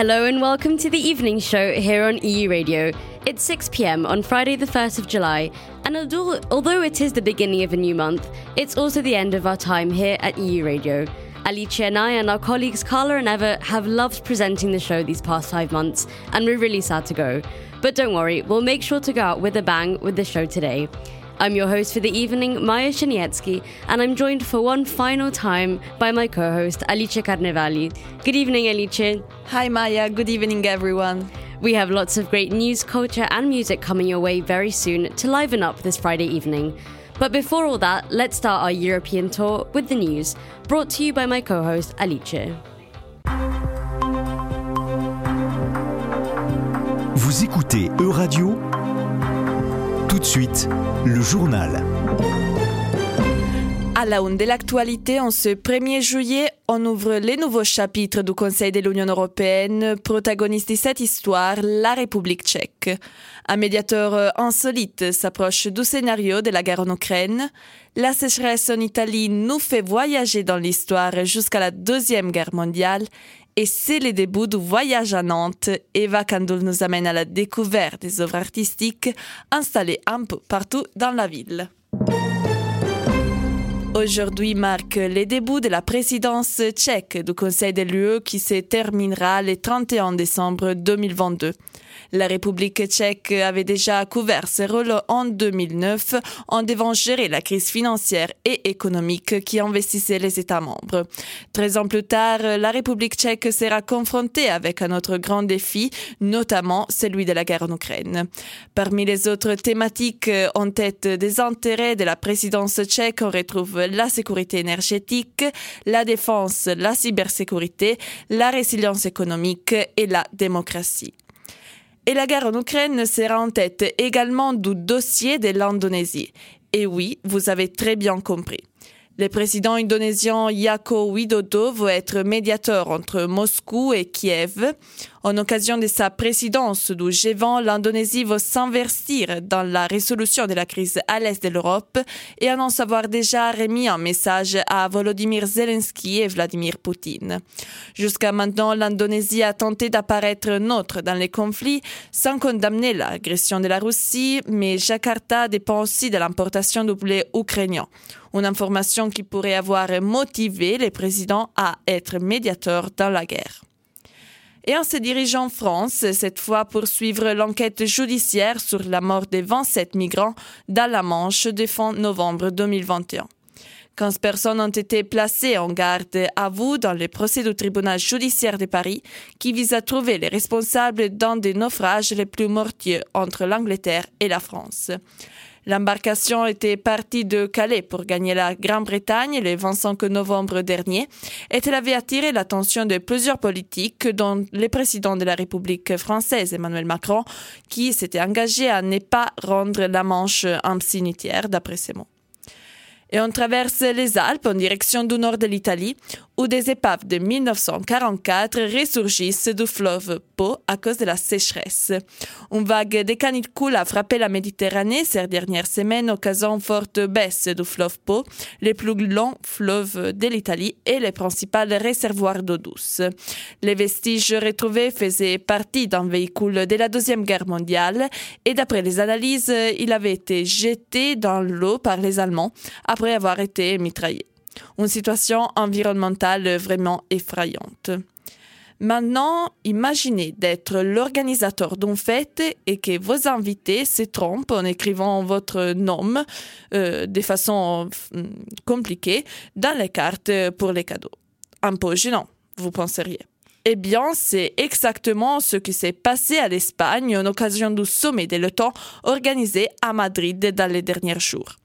Hello and welcome to the evening show here on EU Radio. It's 6 pm on Friday, the 1st of July, and although, it is the beginning of a new month, it's also the end of our time here at EU Radio. Alicia and I and our colleagues Carla and Eva have loved presenting the show these past five months, and we're really sad to go. But don't worry, we'll make sure to go out with a bang with the show today. I'm your host for the evening, Maya Shanietsky, and I'm joined for one final time by my co host, Alice Carnevali. Good evening, Alice. Hi, Maya. Good evening, everyone. We have lots of great news, culture, and music coming your way very soon to liven up this Friday evening. But before all that, let's start our European tour with the news, brought to you by my co host, Alice. Vous écoutez E-Radio Tout de suite, le journal. À la une de l'actualité, en ce 1er juillet, on ouvre les nouveaux chapitres du Conseil de l'Union européenne, protagoniste de cette histoire, la République tchèque. Un médiateur insolite s'approche du scénario de la guerre en Ukraine. La sécheresse en Italie nous fait voyager dans l'histoire jusqu'à la Deuxième Guerre mondiale. Et c'est le début du voyage à Nantes. Eva Kandoul nous amène à la découverte des œuvres artistiques installées un peu partout dans la ville. Aujourd'hui marque les débuts de la présidence tchèque du Conseil de l'UE qui se terminera le 31 décembre 2022. La République tchèque avait déjà couvert ce rôle en 2009 en devant gérer la crise financière et économique qui investissait les États membres. Treize ans plus tard, la République tchèque sera confrontée avec un autre grand défi, notamment celui de la guerre en Ukraine. Parmi les autres thématiques en tête des intérêts de la présidence tchèque, on retrouve la sécurité énergétique, la défense, la cybersécurité, la résilience économique et la démocratie. Et la guerre en Ukraine sera en tête également du dossier de l'Indonésie. Et oui, vous avez très bien compris. Le président indonésien Yako Widodo veut être médiateur entre Moscou et Kiev. En occasion de sa présidence du G20, l'Indonésie veut s'investir dans la résolution de la crise à l'est de l'Europe et annonce avoir déjà remis un message à Volodymyr Zelensky et Vladimir Poutine. Jusqu'à maintenant, l'Indonésie a tenté d'apparaître neutre dans les conflits sans condamner l'agression de la Russie, mais Jakarta dépend aussi de l'importation du blé ukrainien. Une information qui pourrait avoir motivé les présidents à être médiateurs dans la guerre. Et on se dirige en France, cette fois pour suivre l'enquête judiciaire sur la mort des 27 migrants dans la Manche de fin novembre 2021. 15 personnes ont été placées en garde à vous dans le procès du tribunal judiciaire de Paris qui vise à trouver les responsables d'un des naufrages les plus mortiers entre l'Angleterre et la France. L'embarcation était partie de Calais pour gagner la Grande-Bretagne le 25 novembre dernier et elle avait attiré l'attention de plusieurs politiques, dont le président de la République française, Emmanuel Macron, qui s'était engagé à ne pas rendre la Manche un cimetière, d'après ses mots. Et on traverse les Alpes en direction du nord de l'Italie, où des épaves de 1944 ressurgissent du fleuve Po à cause de la sécheresse. Une vague de canicule a frappé la Méditerranée ces dernières semaines, une forte baisse du fleuve Po, le plus long fleuve de l'Italie et le principal réservoir d'eau douce. Les vestiges retrouvés faisaient partie d'un véhicule de la Deuxième Guerre mondiale et d'après les analyses, il avait été jeté dans l'eau par les Allemands après avoir été mitraillé. Une situation environnementale vraiment effrayante. Maintenant, imaginez d'être l'organisateur d'une fête et que vos invités se trompent en écrivant votre nom euh, de façon euh, compliquée dans les cartes pour les cadeaux. Un peu gênant, vous penseriez. Eh bien, c'est exactement ce qui s'est passé à l'Espagne en occasion du sommet de l'OTAN organisé à Madrid dans les derniers jours.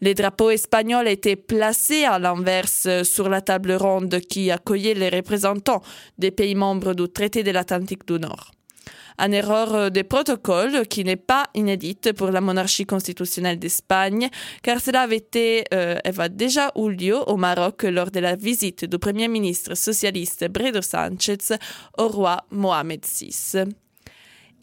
Les drapeaux espagnols étaient placés à l'inverse sur la table ronde qui accueillait les représentants des pays membres du traité de l'Atlantique du Nord. Une erreur de protocole qui n'est pas inédite pour la monarchie constitutionnelle d'Espagne, car cela avait euh, déjà eu lieu au Maroc lors de la visite du premier ministre socialiste Bredo Sánchez au roi Mohamed VI.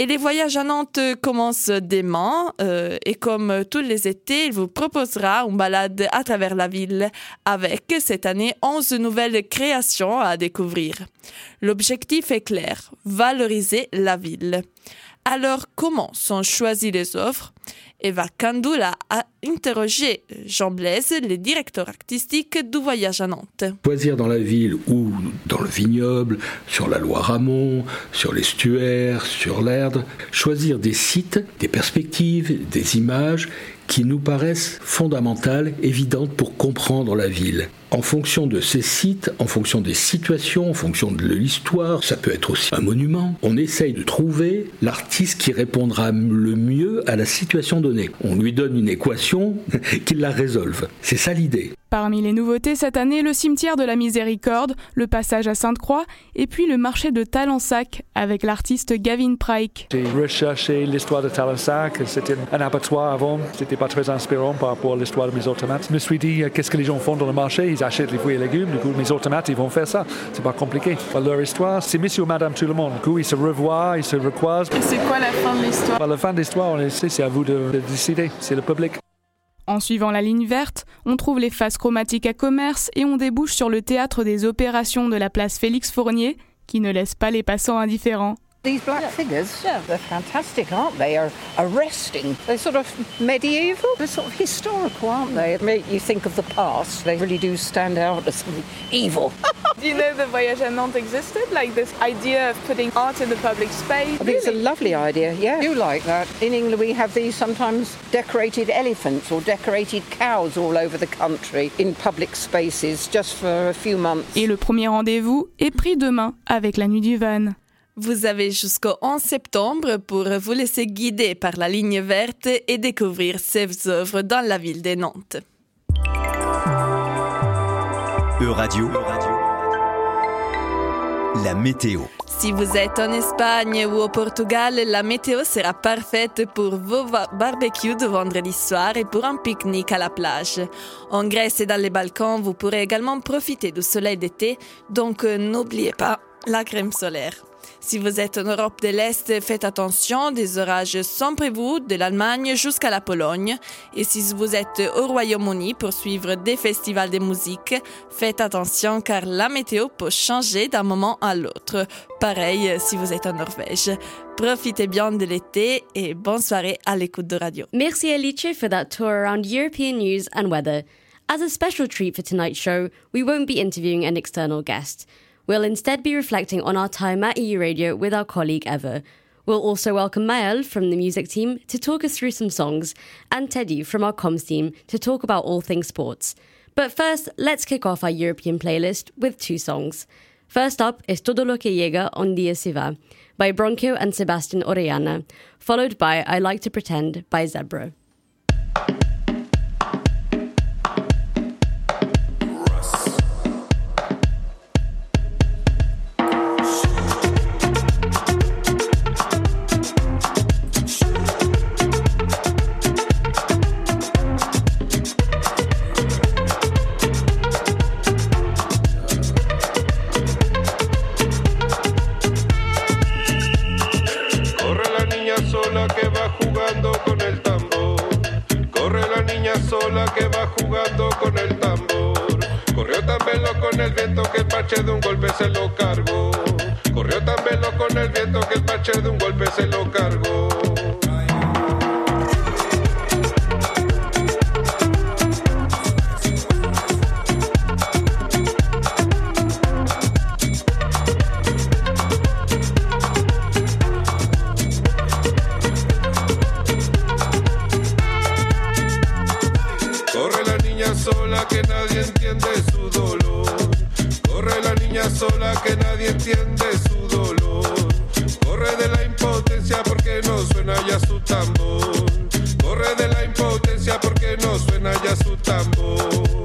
Et les voyages à Nantes commencent demain euh, et comme tous les étés, il vous proposera une balade à travers la ville avec cette année 11 nouvelles créations à découvrir. L'objectif est clair, valoriser la ville. Alors comment sont choisies les offres? Eva Kandoula a interrogé Jean Blaise, le directeur artistique du voyage à Nantes. Choisir dans la ville ou dans le vignoble, sur la Loire-Amont, sur l'estuaire, sur l'Erdre, choisir des sites, des perspectives, des images qui nous paraissent fondamentales, évidentes pour comprendre la ville en fonction de ces sites, en fonction des situations, en fonction de l'histoire, ça peut être aussi un monument, on essaye de trouver l'artiste qui répondra le mieux à la situation donnée. On lui donne une équation qu'il la résolve. C'est ça l'idée. Parmi les nouveautés cette année, le cimetière de la Miséricorde, le passage à Sainte-Croix et puis le marché de Talensac avec l'artiste Gavin Pryke. J'ai recherché l'histoire de Talensac, c'était un abattoir avant, c'était pas très inspirant par rapport à l'histoire de mes automates. Je me suis dit, euh, qu'est-ce que les gens font dans le marché? Ils achètent les fruits et légumes, du coup mes automates ils vont faire ça, c'est pas compliqué. Leur histoire, c'est monsieur ou madame tout le monde, du coup ils se revoient, ils se recroisent. Et c'est quoi la fin de l'histoire? La fin de l'histoire, c'est à vous de, de décider, c'est le public. En suivant la ligne verte, on trouve les faces chromatiques à commerce et on débouche sur le théâtre des opérations de la place Félix Fournier, qui ne laisse pas les passants indifférents. These black figures, yeah, they're fantastic, aren't they? Are arresting. They're sort of medieval, they're sort of historical, aren't they? They make you think of the past. They really do stand out as something evil. do you know the Voyage à Nantes existed? Like this idea of putting art in the public space? I think it's a lovely idea, yeah. I do like that. In England, we have these sometimes decorated elephants or decorated cows all over the country in public spaces just for a few months. Et le premier rendez-vous est pris demain avec la Nuit du Van. Vous avez jusqu'au 11 septembre pour vous laisser guider par la ligne verte et découvrir ces œuvres dans la ville de Nantes. E-Radio, la météo. Si vous êtes en Espagne ou au Portugal, la météo sera parfaite pour vos barbecues de vendredi soir et pour un pique-nique à la plage. En Grèce et dans les Balkans, vous pourrez également profiter du soleil d'été, donc euh, n'oubliez pas la crème solaire. Si vous êtes en Europe de l'Est, faites attention, des orages sont prévus de l'Allemagne jusqu'à la Pologne. Et si vous êtes au Royaume-Uni pour suivre des festivals de musique, faites attention car la météo peut changer d'un moment à l'autre. Pareil si vous êtes en Norvège. Profitez bien de l'été et bonne soirée à l'écoute de radio. Merci Alice for that tour around European news and weather. As a special treat for tonight's show, we won't be interviewing an external guest. We'll instead be reflecting on our time at EU Radio with our colleague Eva. We'll also welcome Maël from the music team to talk us through some songs, and Teddy from our comms team to talk about all things sports. But first, let's kick off our European playlist with two songs. First up is Todo lo que llega on dia se by Bronquio and Sebastian Orellana, followed by I Like to Pretend by Zebra. Niña sola que nadie entiende su dolor. Corre la niña sola que nadie entiende su dolor. Corre de la impotencia porque no suena ya su tambor. Corre de la impotencia porque no suena ya su tambor.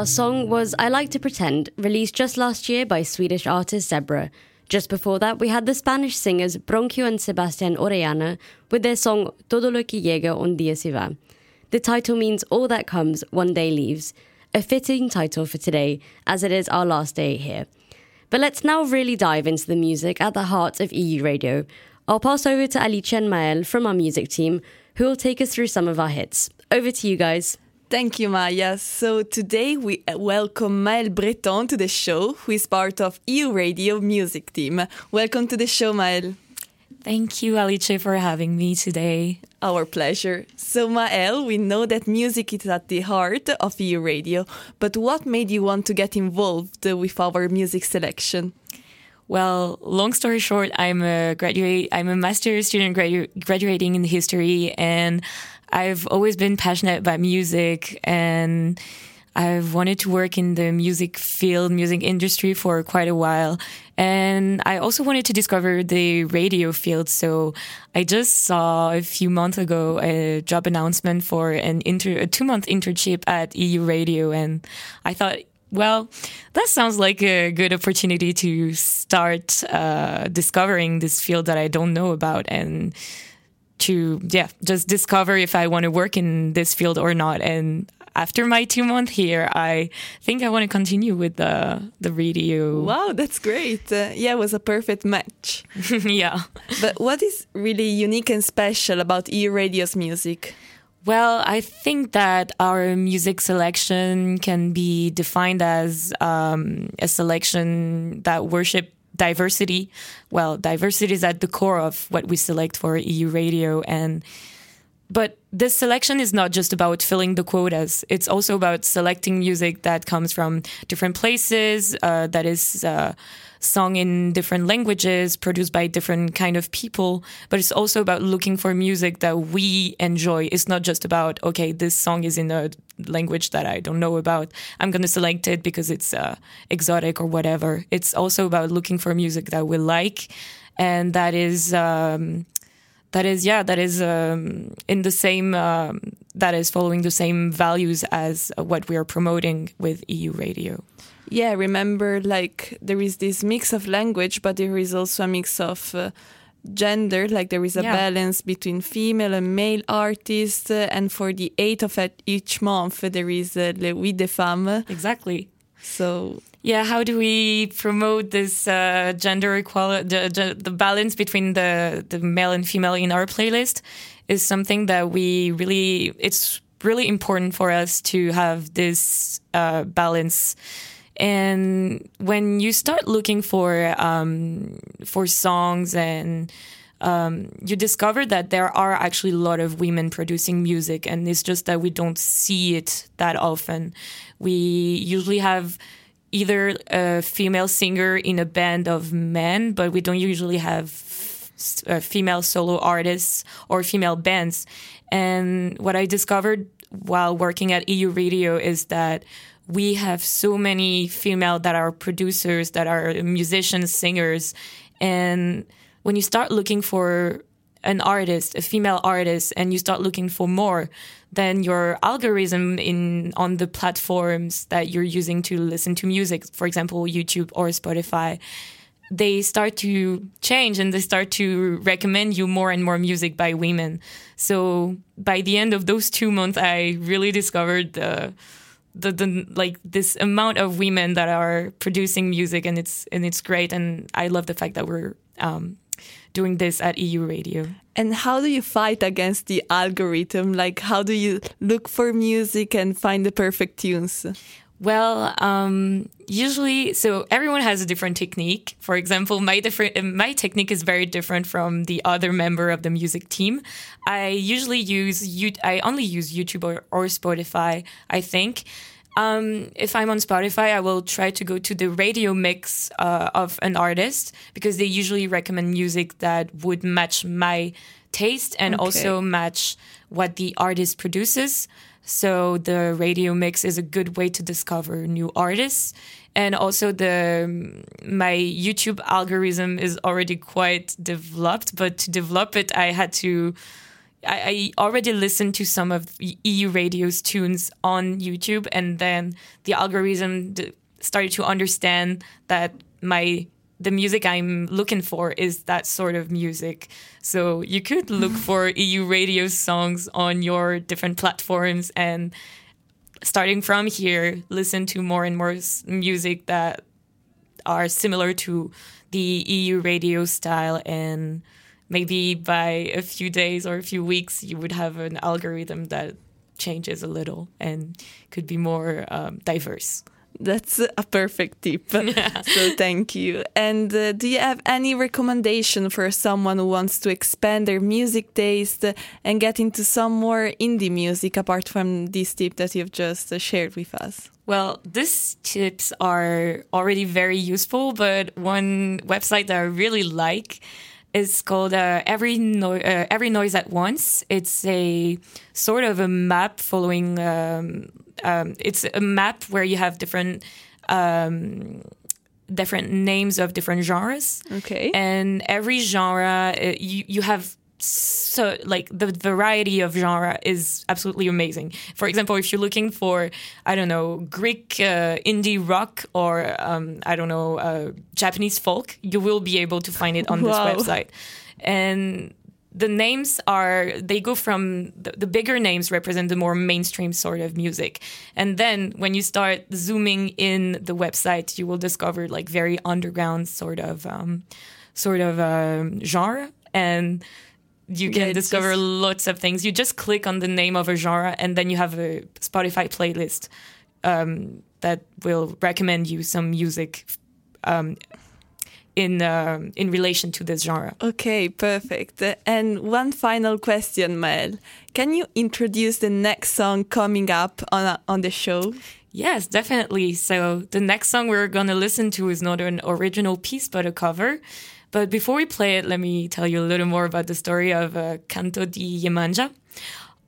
Our song was I Like to Pretend, released just last year by Swedish artist Zebra. Just before that, we had the Spanish singers Bronquio and Sebastian Orellana with their song Todo lo que llega un día se va. The title means All That Comes, One Day Leaves, a fitting title for today, as it is our last day here. But let's now really dive into the music at the heart of EU radio. I'll pass over to Alicia and Mael from our music team, who will take us through some of our hits. Over to you guys. Thank you, Maya. So today we uh, welcome Mael Breton to the show, who is part of EU Radio Music Team. Welcome to the show, Mael. Thank you, Alice, for having me today. Our pleasure. So, Mael, we know that music is at the heart of EU Radio, but what made you want to get involved with our music selection? Well, long story short, I'm a graduate. I'm a master's student gradu graduating in history, and I've always been passionate about music, and I've wanted to work in the music field, music industry for quite a while. And I also wanted to discover the radio field. So I just saw a few months ago a job announcement for an inter, a two month internship at EU Radio. And I thought, well, that sounds like a good opportunity to start uh, discovering this field that I don't know about and to, yeah, just discover if I want to work in this field or not. And after my two months here, I think I want to continue with the the radio. Wow, that's great. Uh, yeah, it was a perfect match. yeah. But what is really unique and special about E Radio's music? Well, I think that our music selection can be defined as um, a selection that worship diversity. Well, diversity is at the core of what we select for EU radio and but this selection is not just about filling the quotas. It's also about selecting music that comes from different places, uh, that is uh, sung in different languages, produced by different kind of people. But it's also about looking for music that we enjoy. It's not just about okay, this song is in a language that I don't know about. I'm going to select it because it's uh, exotic or whatever. It's also about looking for music that we like, and that is. Um, that is yeah that is um, in the same um, that is following the same values as what we are promoting with EU radio yeah remember like there is this mix of language but there is also a mix of uh, gender like there is a Yeah. balance between female and male artists uh, and for the 8th of each month uh, there is uh, le Huit des femmes exactly so yeah how do we promote this uh, gender equality the, the, the balance between the the male and female in our playlist is something that we really it's really important for us to have this uh, balance and when you start looking for um, for songs and um, you discover that there are actually a lot of women producing music, and it's just that we don't see it that often. We usually have either a female singer in a band of men, but we don't usually have uh, female solo artists or female bands. And what I discovered while working at EU Radio is that we have so many female that are producers, that are musicians, singers, and when you start looking for an artist, a female artist, and you start looking for more, then your algorithm in on the platforms that you're using to listen to music, for example, YouTube or Spotify, they start to change and they start to recommend you more and more music by women. So by the end of those two months, I really discovered the the, the like this amount of women that are producing music and it's and it's great and I love the fact that we're um, doing this at EU Radio. And how do you fight against the algorithm? Like, how do you look for music and find the perfect tunes? Well, um, usually, so everyone has a different technique. For example, my different my technique is very different from the other member of the music team. I usually use you. I only use YouTube or, or Spotify. I think. Um, if I'm on Spotify, I will try to go to the radio mix uh, of an artist because they usually recommend music that would match my taste and Okay. also match what the artist produces. So the radio mix is a good way to discover new artists. And also the um, my YouTube algorithm is already quite developed, but to develop it, I had to. I, I already listened to some of EU radio's tunes on YouTube, and then the algorithm d- started to understand that my the music I'm looking for is that sort of music. So you could look for EU radio songs on your different platforms and starting from here, listen to more and more music that are similar to the EU radio style and maybe by a few days or a few weeks you would have an algorithm that changes a little and could be more um, diverse. That's a perfect tip. So thank you. And uh, do you have any recommendation for someone who wants to expand their music taste and get into some more indie music apart from this tip that you've just uh, shared with us? Well, these tips are already very useful, but one website that I really like is called uh, Every no- uh, Every Noise at Once. It's a sort of a map following. Um, um, it's a map where you have different. Um, different names of different genres Okay. and every genre uh, you you have so like the variety of genre is absolutely amazing. For example, if you're looking for I don't know Greek uh, indie rock or um, I don't know uh, Japanese folk, you will be able to find it on this Wow. website. And the names are they go from the, the bigger names represent the more mainstream sort of music. And then when you start zooming in the website you will discover like very underground sort of um, sort of um, genre. And you can Yeah, discover just- lots of things. You just click on the name of a genre and then you have a spotify playlist um, that will recommend you some music um, in um in relation to this genre Okay, perfect. Uh, And one final question, Mel. Can you introduce the next song coming up on on the show? Yes, definitely. So the next song we're going to listen to is not an original piece, but a cover. But before we play it, let me tell you a little more about the story of uh, Canto di Yemanja.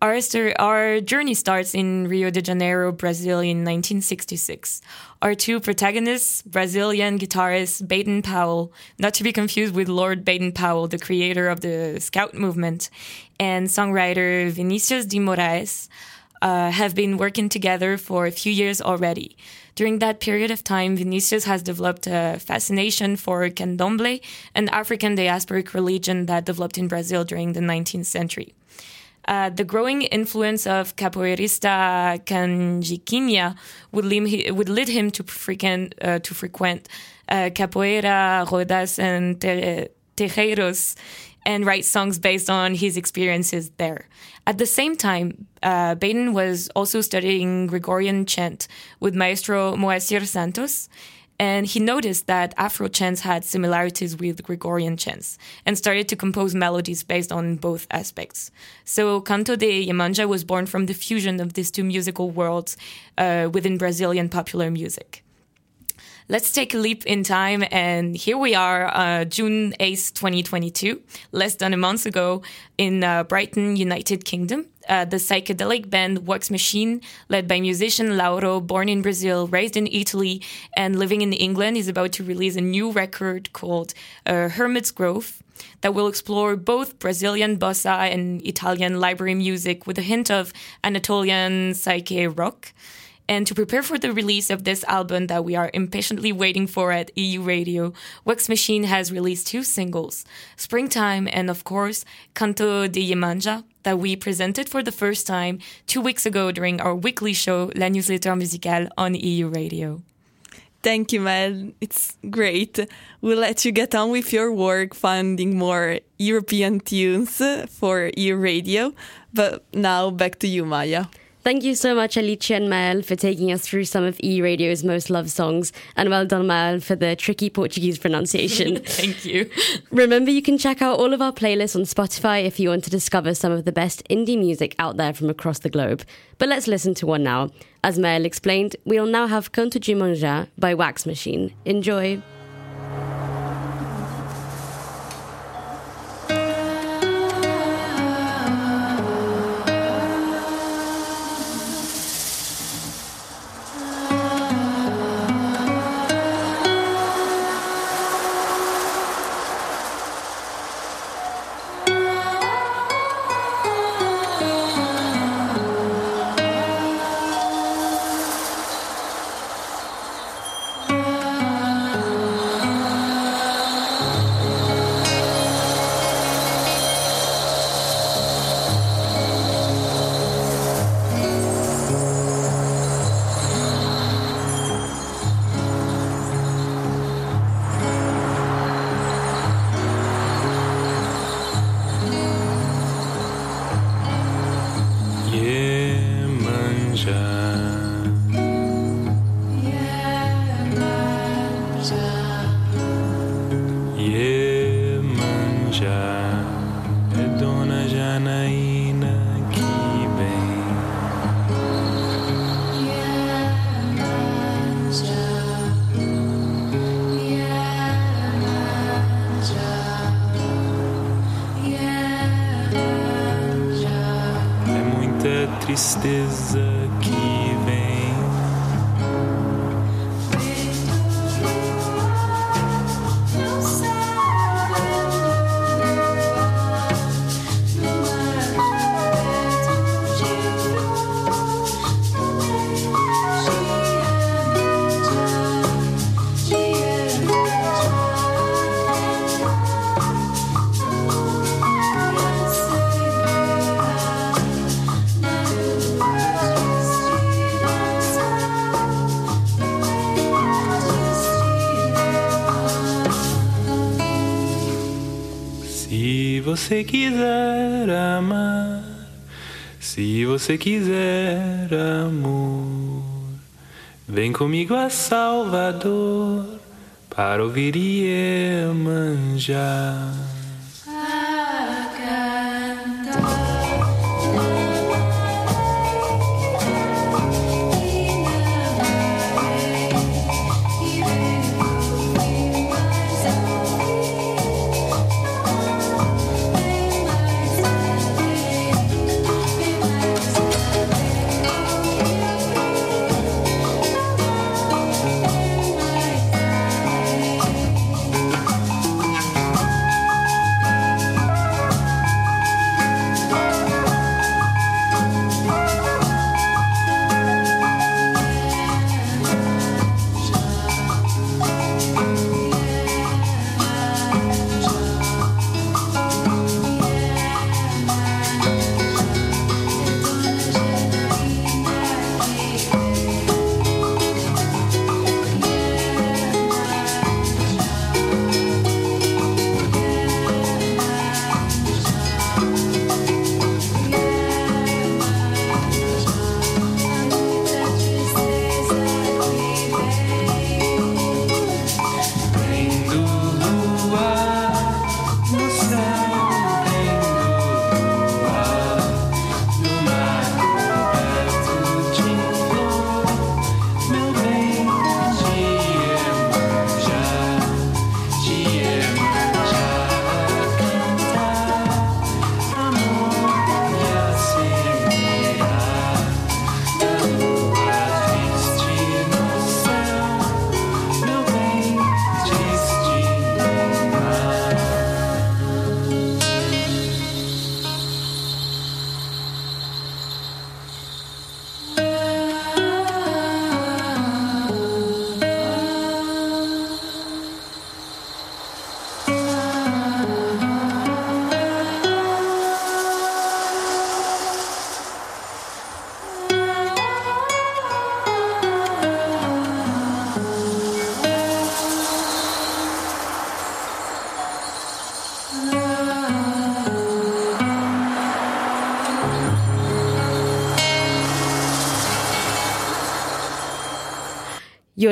Our, sto- our journey starts in Rio de Janeiro, Brazil in 1966. Our two protagonists, Brazilian guitarist Baden Powell, not to be confused with Lord Baden Powell, the creator of the Scout movement, and songwriter Vinicius de Moraes, uh, have been working together for a few years already. During that period of time, Vinicius has developed a fascination for candomblé, an African diasporic religion that developed in Brazil during the 19th century. Uh, the growing influence of capoeirista Canjiquinha would would lead him to frequent, uh, to frequent uh, capoeira, rodas, and ter- terreiros, and write songs based on his experiences there. At the same time, uh, Baden was also studying Gregorian chant with Maestro Moacir Santos, and he noticed that Afro chants had similarities with Gregorian chants and started to compose melodies based on both aspects. So Canto de Yemanja was born from the fusion of these two musical worlds uh, within Brazilian popular music. Let's take a leap in time, and here we are, uh, June 8th, 2022, less than a month ago, in uh, Brighton, United Kingdom. Uh, the psychedelic band Wax Machine, led by musician Lauro, born in Brazil, raised in Italy, and living in England, is about to release a new record called uh, Hermit's Grove that will explore both Brazilian bossa and Italian library music with a hint of Anatolian psyche rock. And to prepare for the release of this album that we are impatiently waiting for at EU Radio, Wax Machine has released two singles, Springtime and of course, Canto de Yemanja, that we presented for the first time two weeks ago during our weekly show, La Newsletter Musicale on EU Radio. Thank you, Mel. It's great. We'll let you get on with your work finding more European tunes for EU Radio. But now back to you, Maya. Thank you so much, Alicia and Mael, for taking us through some of E Radio's most loved songs, and well done, Mael, for the tricky Portuguese pronunciation. Thank you. Remember, you can check out all of our playlists on Spotify if you want to discover some of the best indie music out there from across the globe. But let's listen to one now. As Mael explained, we'll now have Canto de Yemanja by Wax Machine. Enjoy. Você quiser amar, se você quiser amor, vem comigo a Salvador para ouvir Iemanjá. Vendo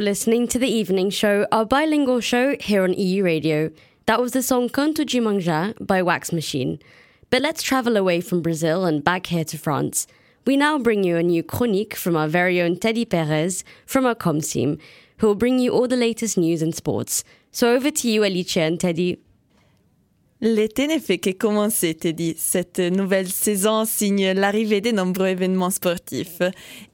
You're listening to the evening show, our bilingual show here on EU Radio. That was the song Canto de Yemanja by Wax Machine. But let's travel away from Brazil and back here to France. We now bring you a new chronique from our very own Teddy Perez from our comms team, who will bring you all the latest news and sports. So over to you, Alicia and Teddy. L'été ne fait que commencer, Teddy. Cette nouvelle saison signe l'arrivée de nombreux événements sportifs.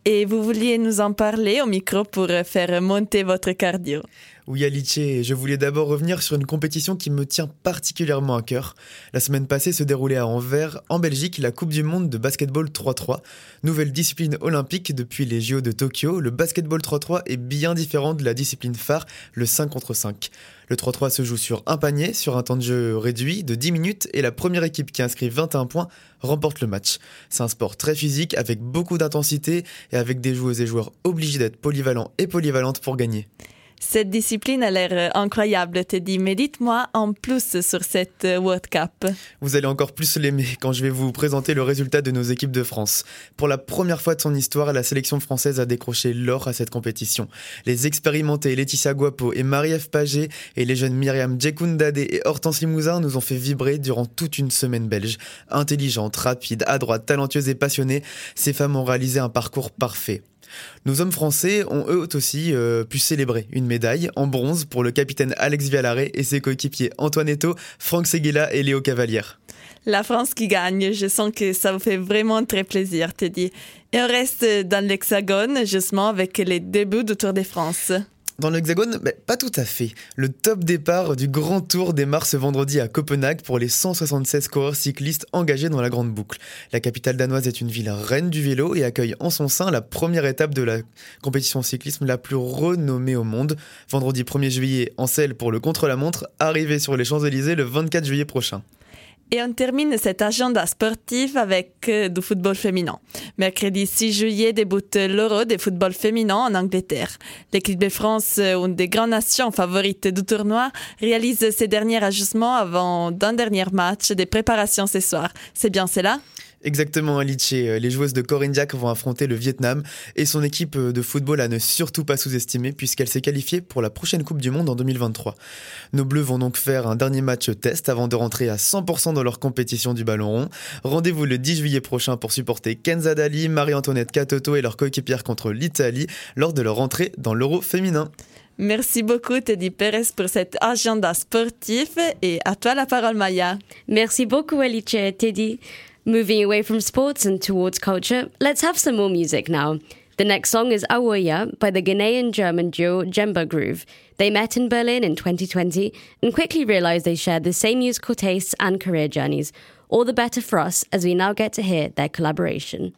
Et vous vouliez nous en parler au micro pour faire monter votre cardio. Oui, Alice, je voulais d'abord revenir sur une compétition qui me tient particulièrement à cœur. La semaine passée se déroulait à Anvers, en Belgique, la Coupe du Monde de basketball 3-3. Nouvelle discipline olympique depuis les JO de Tokyo, le basketball 3-3 est bien différent de la discipline phare, le 5 contre 5. Le 3-3 se joue sur un panier, sur un temps de jeu réduit de 10 minutes, et la première équipe qui inscrit 21 points remporte le match. C'est un sport très physique, avec beaucoup d'intensité, et avec des joueuses et joueurs obligés d'être polyvalents et polyvalentes pour gagner. Cette discipline a l'air incroyable, Teddy, mais dites-moi en plus sur cette World Cup. Vous allez encore plus l'aimer quand je vais vous présenter le résultat de nos équipes de France. Pour la première fois de son histoire, la sélection française a décroché l'or à cette compétition. Les expérimentés Laetitia Guapo et Marie-Ève Paget et les jeunes Myriam Djekundade et Hortense Limousin nous ont fait vibrer durant toute une semaine belge. Intelligentes, rapides, adroites, talentueuses et passionnées, ces femmes ont réalisé un parcours parfait. Nos hommes français ont eux aussi euh, pu célébrer une médaille en bronze pour le capitaine Alex Vialaré et ses coéquipiers Antoine Eto, Franck Seguela et Léo Cavalière. La France qui gagne, je sens que ça vous fait vraiment très plaisir, Teddy. Et on reste dans l'Hexagone, justement, avec les débuts du Tour de France. Dans l'Hexagone, pas tout à fait. Le top départ du Grand Tour démarre ce vendredi à Copenhague pour les 176 coureurs cyclistes engagés dans la Grande Boucle. La capitale danoise est une ville reine du vélo et accueille en son sein la première étape de la compétition cyclisme la plus renommée au monde. Vendredi 1er juillet en selle pour le contre-la-montre, arrivé sur les Champs-Élysées le 24 juillet prochain. Et on termine cet agenda sportif avec euh, du football féminin. Mercredi 6 juillet débute l'Euro de football féminin en Angleterre. L'équipe de France, euh, une des grandes nations favorites du tournoi, réalise ses derniers ajustements avant d'un dernier match de préparation ce soir. C'est bien cela? Exactement, Alice. Les joueuses de Corinne Diac vont affronter le Vietnam et son équipe de football à ne surtout pas sous-estimer puisqu'elle s'est qualifiée pour la prochaine Coupe du Monde en 2023. Nos Bleus vont donc faire un dernier match test avant de rentrer à 100% dans leur compétition du ballon rond. Rendez-vous le 10 juillet prochain pour supporter Kenza Dali, Marie-Antoinette Catoto et leur coéquipière contre l'Italie lors de leur entrée dans l'Euro féminin. Merci beaucoup Teddy Perez pour cet agenda sportif et à toi la parole Maya. Merci beaucoup Alice et Teddy. Moving away from sports and towards culture, let's have some more music now. The next song is Awoya by the Ghanaian German duo Jembaa Groove. They met in Berlin in 2020 and quickly realized they shared the same musical tastes and career journeys. All the better for us as we now get to hear their collaboration.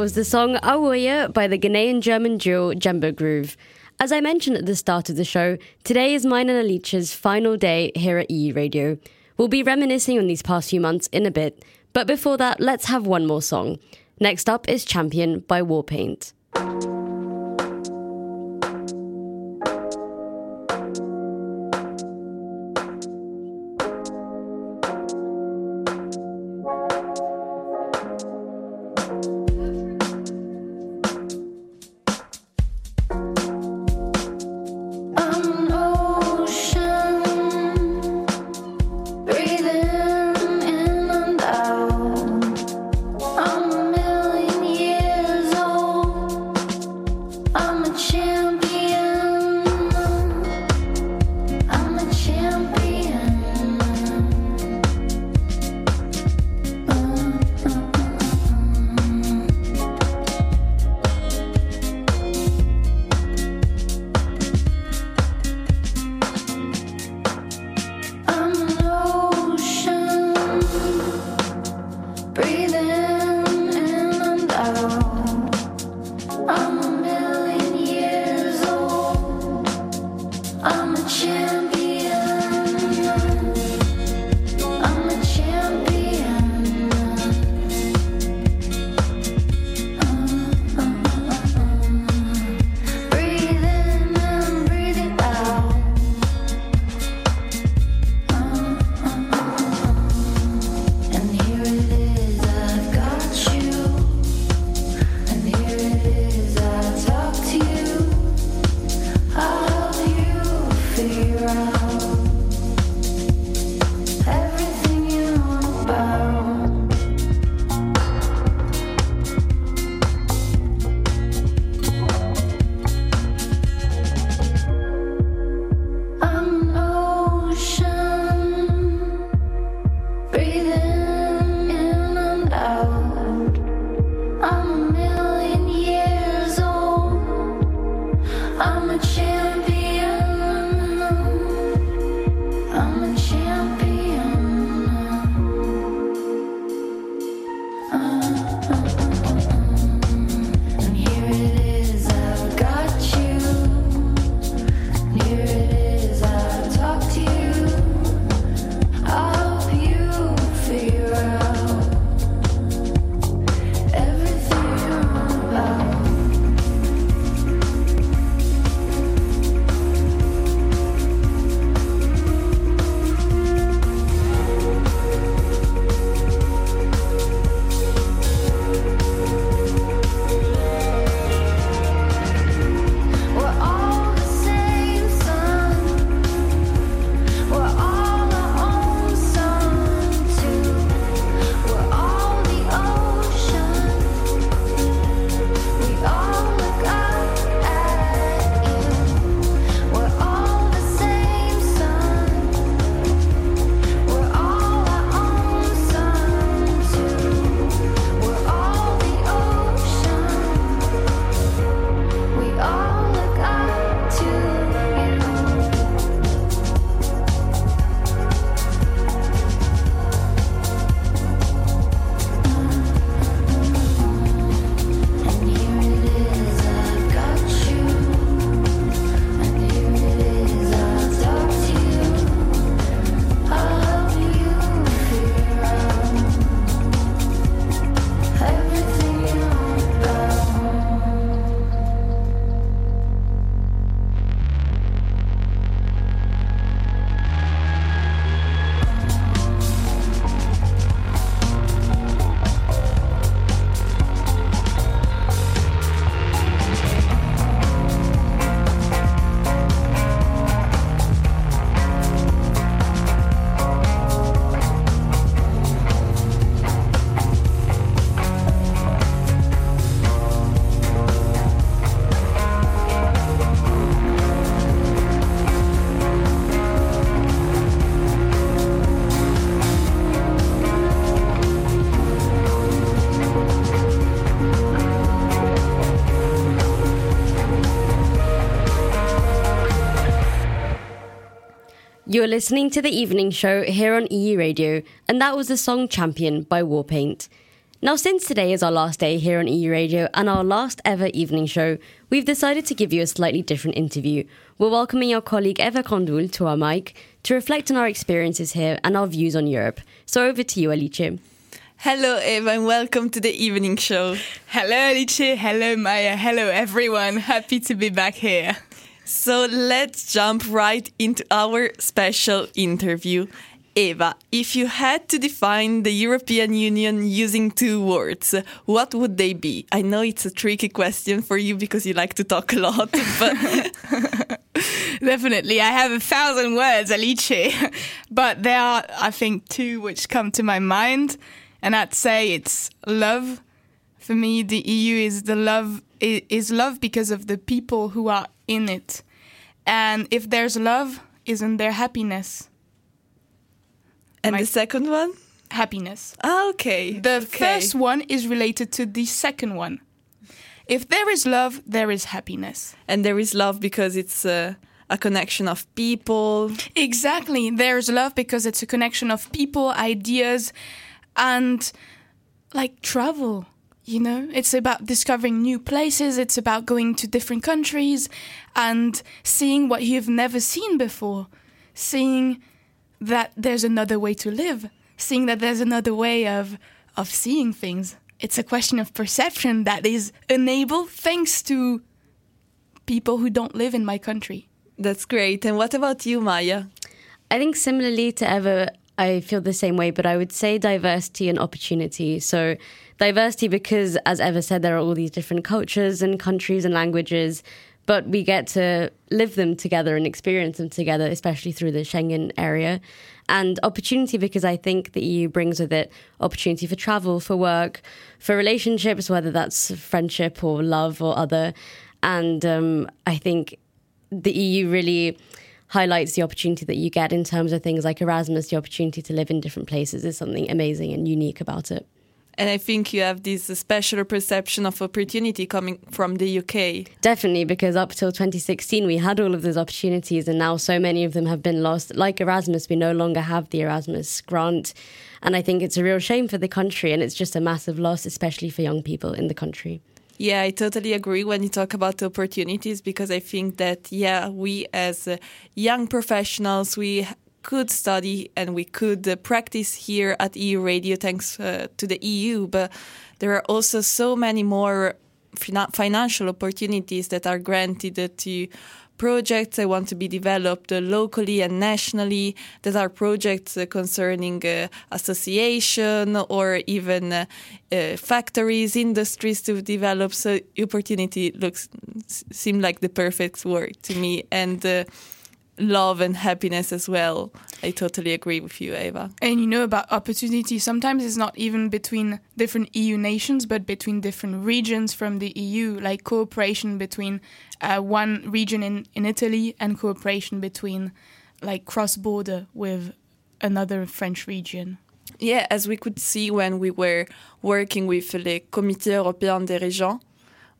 was the song Awoya by the Ghanaian German duo Jembaa Groove. As I mentioned at the start of the show, today is mine and Alicia's final day here at EU Radio. We'll be reminiscing on these past few months in a bit, but before that, let's have one more song. Next up is Champion by Warpaint. You're listening to the evening show here on EU Radio, and that was the song Champion by Warpaint. Now, since today is our last day here on EU Radio and our last ever evening show, we've decided to give you a slightly different interview. We're welcoming our colleague Eva Kondul to our mic to reflect on our experiences here and our views on Europe. So, over to you, Alice. Hello, Eva, and welcome to the evening show. Hello, Alice. Hello, Maya. Hello, everyone. Happy to be back here. So let's jump right into our special interview. Eva, if you had to define the European Union using two words, what would they be? I know it's a tricky question for you because you like to talk a lot, but Definitely. I have a thousand words, Alice. but there are, I think, two which come to my mind. And I'd say it's love. For me, the EU is the love is love because of the people who are in it. And if there's love, isn't there happiness? and the second one? Happiness. Ah, okay. The okay. first one is related to the second one. If there is love, there is happiness. and there is love because it's uh, a connection of people. Exactly. There's love because it's a connection of people, ideas, and like travel. You know, it's about discovering new places, it's about going to different countries and seeing what you've never seen before, seeing that there's another way to live, seeing that there's another way of, of seeing things. It's a question of perception that is enabled thanks to people who don't live in my country. That's great. And what about you, Maya? I think similarly to Eva, I feel the same way, but I would say diversity and opportunity. So, diversity because, as Eva said, there are all these different cultures and countries and languages, but we get to live them together and experience them together, especially through the Schengen area. And opportunity because I think the EU brings with it opportunity for travel, for work, for relationships, whether that's friendship or love or other. And um, I think the EU really highlights the opportunity that you get in terms of things like Erasmus, the opportunity to live in different places is something amazing and unique about it. And I think you have this special perception of opportunity coming from the UK. Definitely, because up till 2016, we had all of those opportunities, and now so many of them have been lost. Like Erasmus, we no longer have the Erasmus grant. And I think it's a real shame for the country, and it's just a massive loss, especially for young people in the country. Yeah, I totally agree when you talk about the opportunities because I think that, yeah, we as young professionals, we could study and we could uh, practice here at EU Radio thanks uh, to the EU, but there are also so many more financial opportunities that are granted to projects that want to be developed locally and nationally that are projects uh, concerning uh, association or even uh, factories industries to develop. So opportunity looks seem like the perfect word to me. And love and happiness as well i totally agree with you eva And you know about opportunity, sometimes it's not even between different EU nations, but between different regions from the EU, like cooperation between uh, one region in, in Italy and cooperation between like cross border with another French region. Yeah, as we could see when we were working with the Comité européen des régions,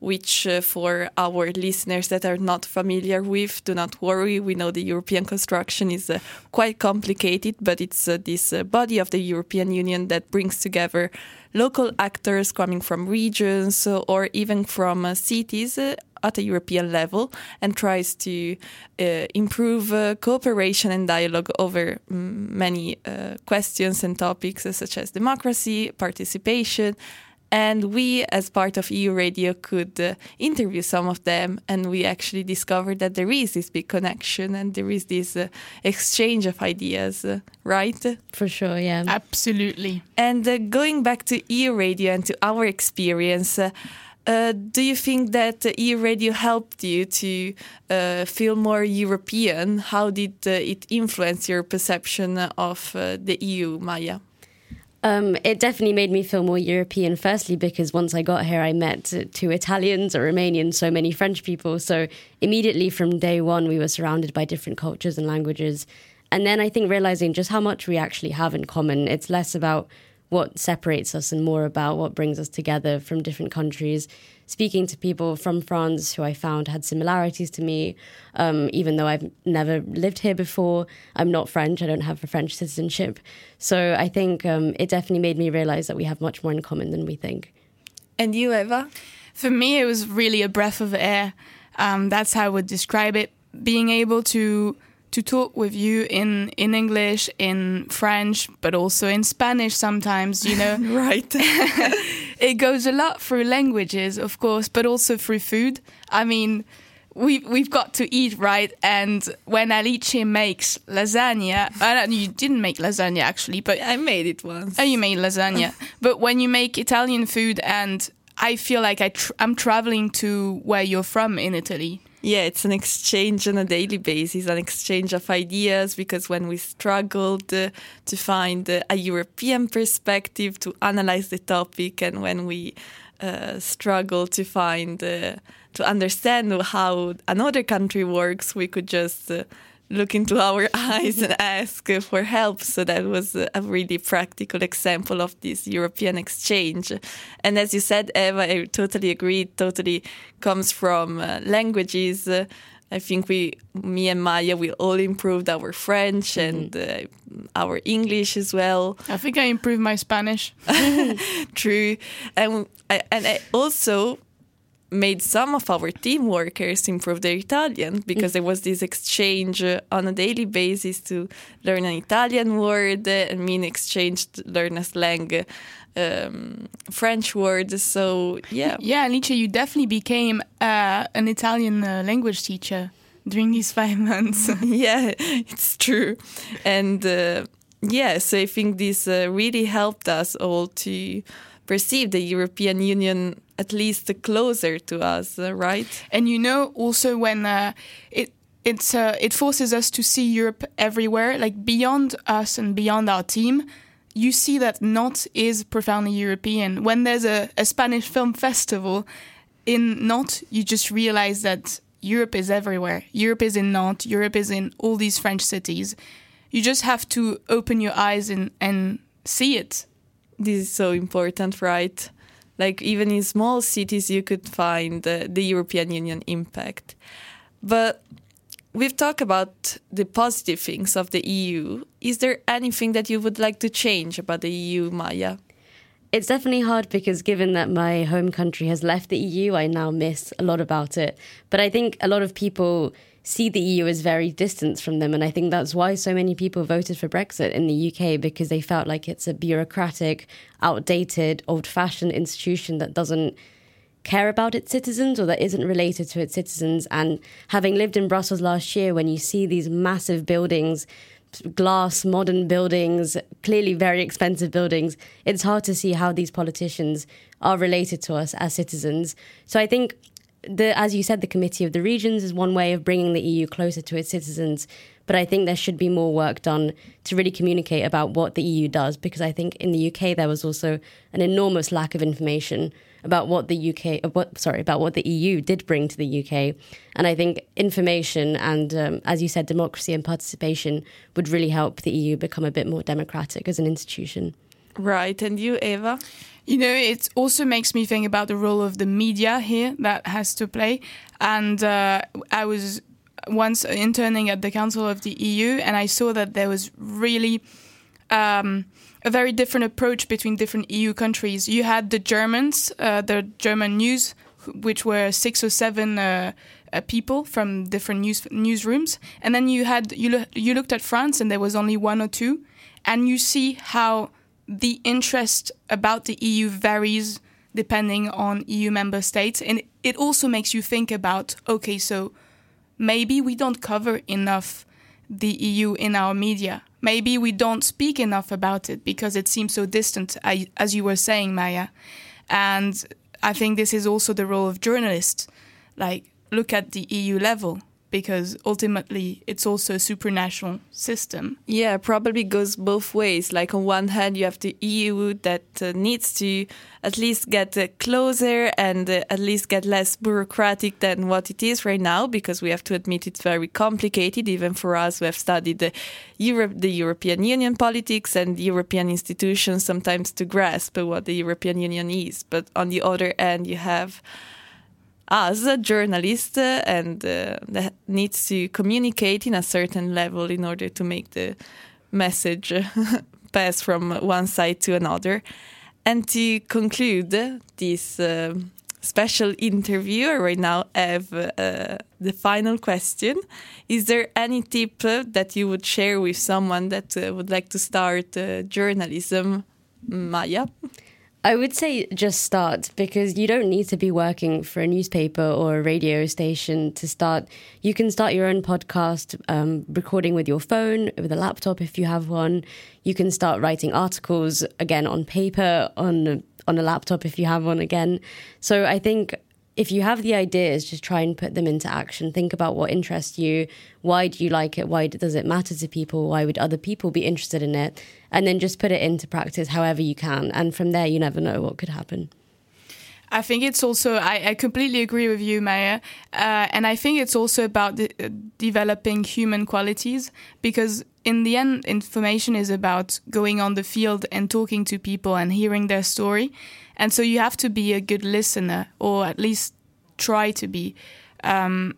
which uh, for our listeners that are not familiar with, do not worry. We know the European construction is uh, quite complicated, but it's uh, this uh, body of the European Union that brings together local actors coming from regions uh, or even from uh, cities at a European level and tries to uh, improve uh, cooperation and dialogue over mm, many uh, questions and topics such as democracy, participation. And we, as part of EU Radio, could uh, interview some of them, and we actually discovered that there is this big connection and there is this uh, exchange of ideas, uh, right? For sure, yeah. Absolutely. And uh, going back to EU Radio and to our experience, uh, uh, do you think that uh, EU Radio helped you to uh, feel more European? How did uh, it influence your perception of uh, the EU, Maya? Um, it definitely made me feel more European, firstly, because once I got here, I met two Italians, a Romanian, so many French people. So immediately from day one, we were surrounded by different cultures and languages. And then I think realizing just how much we actually have in common. It's less about what separates us and more about what brings us together from different countries. Speaking to people from France who I found had similarities to me, um, even though I've never lived here before. I'm not French, I don't have a French citizenship. So I think um, it definitely made me realize that we have much more in common than we think. And you, Eva? For me, it was really a breath of air. Um, that's how I would describe it. Being able to to talk with you in in English, in French, but also in Spanish sometimes. You know, right? it goes a lot through languages, of course, but also through food. I mean. We've, we've got to eat, right? And when Alice makes lasagna, uh, you didn't make lasagna actually, but I made it once. Oh, you made lasagna. but when you make Italian food, and I feel like I tr- I'm traveling to where you're from in Italy. Yeah, it's an exchange on a daily basis, an exchange of ideas. Because when we struggled uh, to find uh, a European perspective to analyze the topic, and when we uh, struggle to find uh, to understand how another country works, we could just uh, look into our eyes and ask for help. So that was a really practical example of this European exchange. And as you said, Eva, I totally agree. It totally comes from uh, languages. Uh, I think we, me and Maya, we all improved our French and uh, our English as well. I think I improved my Spanish. True, and I, and I also made some of our team workers improve their Italian because there was this exchange uh, on a daily basis to learn an Italian word and me in exchange to learn a slang um, French word. So yeah, Yeah, Alice, you definitely became uh, an Italian uh, language teacher during these five months. yeah, it's true. And uh, yeah, so I think this uh, really helped us all to perceive the European Union at least closer to us, uh, right? And you know, also when uh, it it's uh, it forces us to see Europe everywhere, like beyond us and beyond our team. You see that Nantes is profoundly European. When there's a, a Spanish film festival in Nantes, you just realize that Europe is everywhere. Europe is in Nantes. Europe is in all these French cities. You just have to open your eyes and, and see it. This is so important, right? Like even in small cities, you could find uh, the European Union impact. But we've talked about the positive things of the EU. Is there anything that you would like to change about the EU, Maya? It's definitely hard because given that my home country has left the EU, I now miss a lot about it. But I think a lot of people see the EU as very distant from them. And I think that's why so many people voted for Brexit in the UK because they felt like it's a bureaucratic, outdated, old fashioned institution that doesn't care about its citizens or that isn't related to its citizens. And having lived in Brussels last year, when you see these massive buildings, glass, modern buildings, clearly very expensive buildings, it's hard to see how these politicians are related to us as citizens. So I think the, as you said, the Committee of the Regions is one way of bringing the EU closer to its citizens. But I think there should be more work done to really communicate about what the EU does, because I think in the UK there was also an enormous lack of information about what the UK, uh, what sorry, about what the EU did bring to the UK. And I think information and, um, as you said, democracy and participation would really help the EU become a bit more democratic as an institution. Right. And you, Eva? You know, it also makes me think about the role of the media here that has to play. And uh, I was once interning at the Council of the EU, and I saw that there was really um, a very different approach between different EU countries. You had the Germans, uh, the German news, which were six or seven uh, uh, people from different news newsrooms, and then you had you lo- you looked at France, and there was only one or two, and you see how the interest about the EU varies depending on EU member states, and it also makes you think about okay, so maybe we don't cover enough the EU in our media. Maybe we don't speak enough about it because it seems so distant, as you were saying, Maya. And I think this is also the role of journalists. Like, look at the EU level. Because ultimately it's also a supranational system. Yeah, probably goes both ways. Like on one hand, you have the EU that uh, needs to at least get uh, closer and uh, at least get less bureaucratic than what it is right now, because we have to admit it's very complicated, even for us who have studied the, the European Union politics and European institutions sometimes to grasp what the European Union is. But on the other end, you have us, a journalist, uh, and uh, that needs to communicate in a certain level in order to make the message pass from one side to another. And to conclude this uh, special interview, I right now have uh, the final question. Is there any tip that you would share with someone that uh, would like to start uh, journalism? Maya? I would say just start because you don't need to be working for a newspaper or a radio station to start. You can start your own podcast, um, recording with your phone, with a laptop if you have one. You can start writing articles again on paper, on on a laptop if you have one again. So I think if you have the ideas, just try and put them into action. Think about what interests you. Why do you like it? Why does it matter to people? Why would other people be interested in it? And then just put it into practice however you can. And from there, you never know what could happen. I think it's also, I, I completely agree with you, Maya. Uh, and I think it's also about de- uh, developing human qualities because in the end, information is about going on the field and talking to people and hearing their story. And so you have to be a good listener or at least try to be. Um,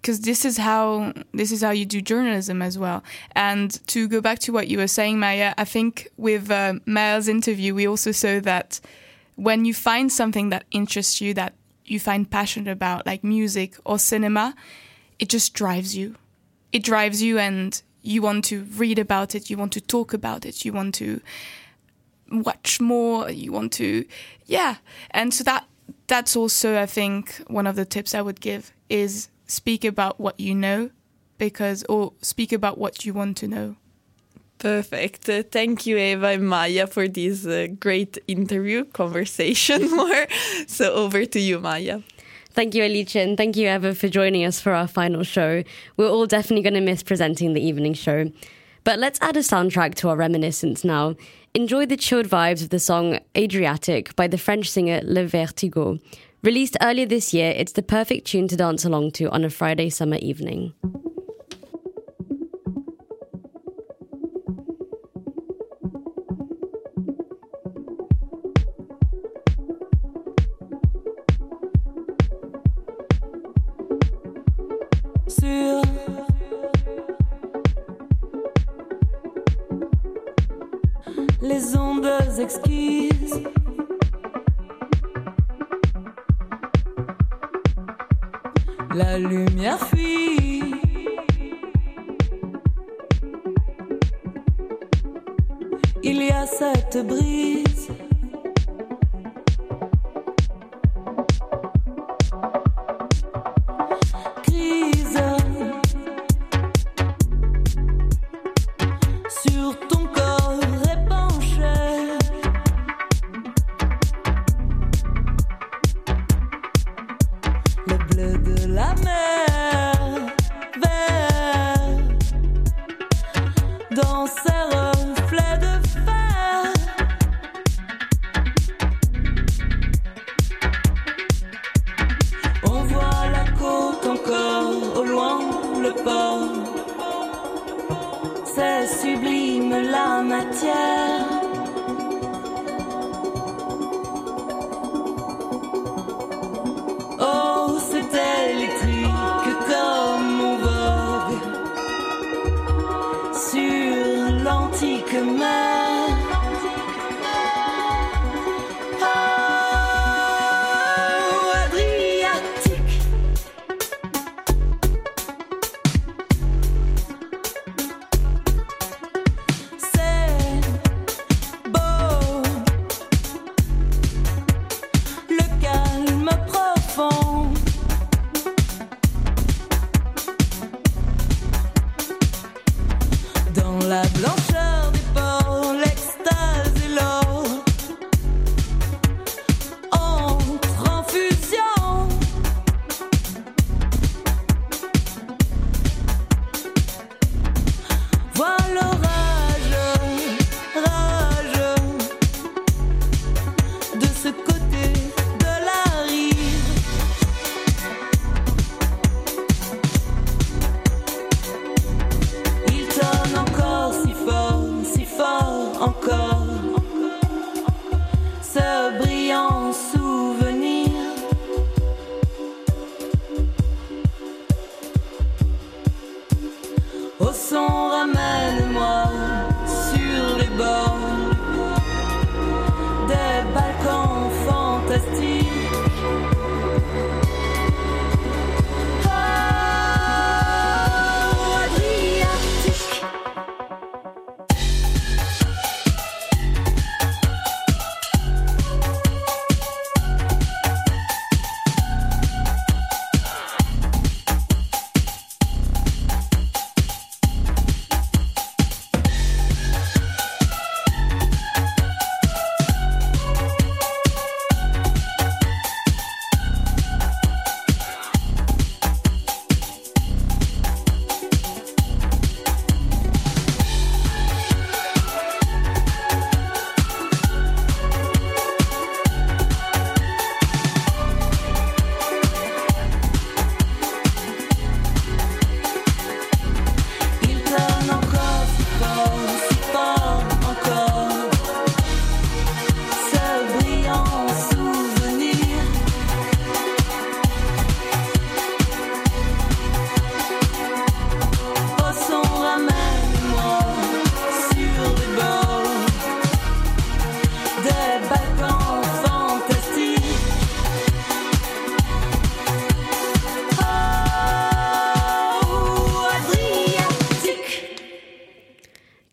because this is how this is how you do journalism as well. And to go back to what you were saying, Maya, I think with uh, Maya's interview, we also saw that when you find something that interests you, that you find passionate about, like music or cinema, it just drives you. It drives you, and you want to read about it, you want to talk about it, you want to watch more, you want to, yeah. And so that that's also, I think, one of the tips I would give is speak about what you know, because or speak about what you want to know. Perfect. Uh, thank you, Eva and Maya, for this uh, great interview, conversation more. so over to you, Maya. Thank you, Alicia, and thank you, Eva, for joining us for our final show. We're all definitely going to miss presenting the evening show. But let's add a soundtrack to our reminiscence now. Enjoy the chilled vibes of the song Adriatic by the French singer Le Vertigo. Released earlier this year, it's the perfect tune to dance along to on a Friday summer evening.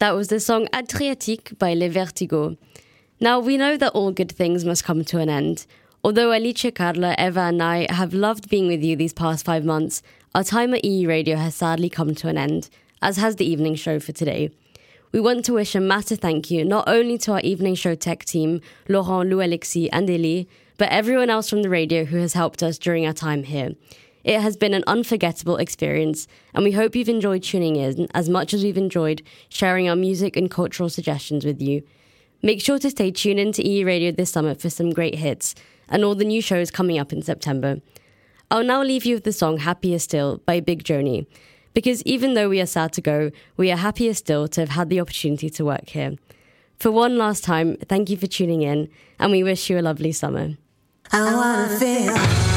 That was the song Adriatique by Le Vertigo. Now, we know that all good things must come to an end. Although Alicia, Carla, Eva, and I have loved being with you these past five months, our time at EU Radio has sadly come to an end, as has the evening show for today. We want to wish a massive thank you not only to our evening show tech team, Laurent, Lou Alexis, and Elie, but everyone else from the radio who has helped us during our time here. It has been an unforgettable experience, and we hope you've enjoyed tuning in as much as we've enjoyed sharing our music and cultural suggestions with you. Make sure to stay tuned in to EU Radio this summer for some great hits and all the new shows coming up in September. I'll now leave you with the song Happier Still by Big Journey, because even though we are sad to go, we are happier still to have had the opportunity to work here. For one last time, thank you for tuning in, and we wish you a lovely summer. I wanna feel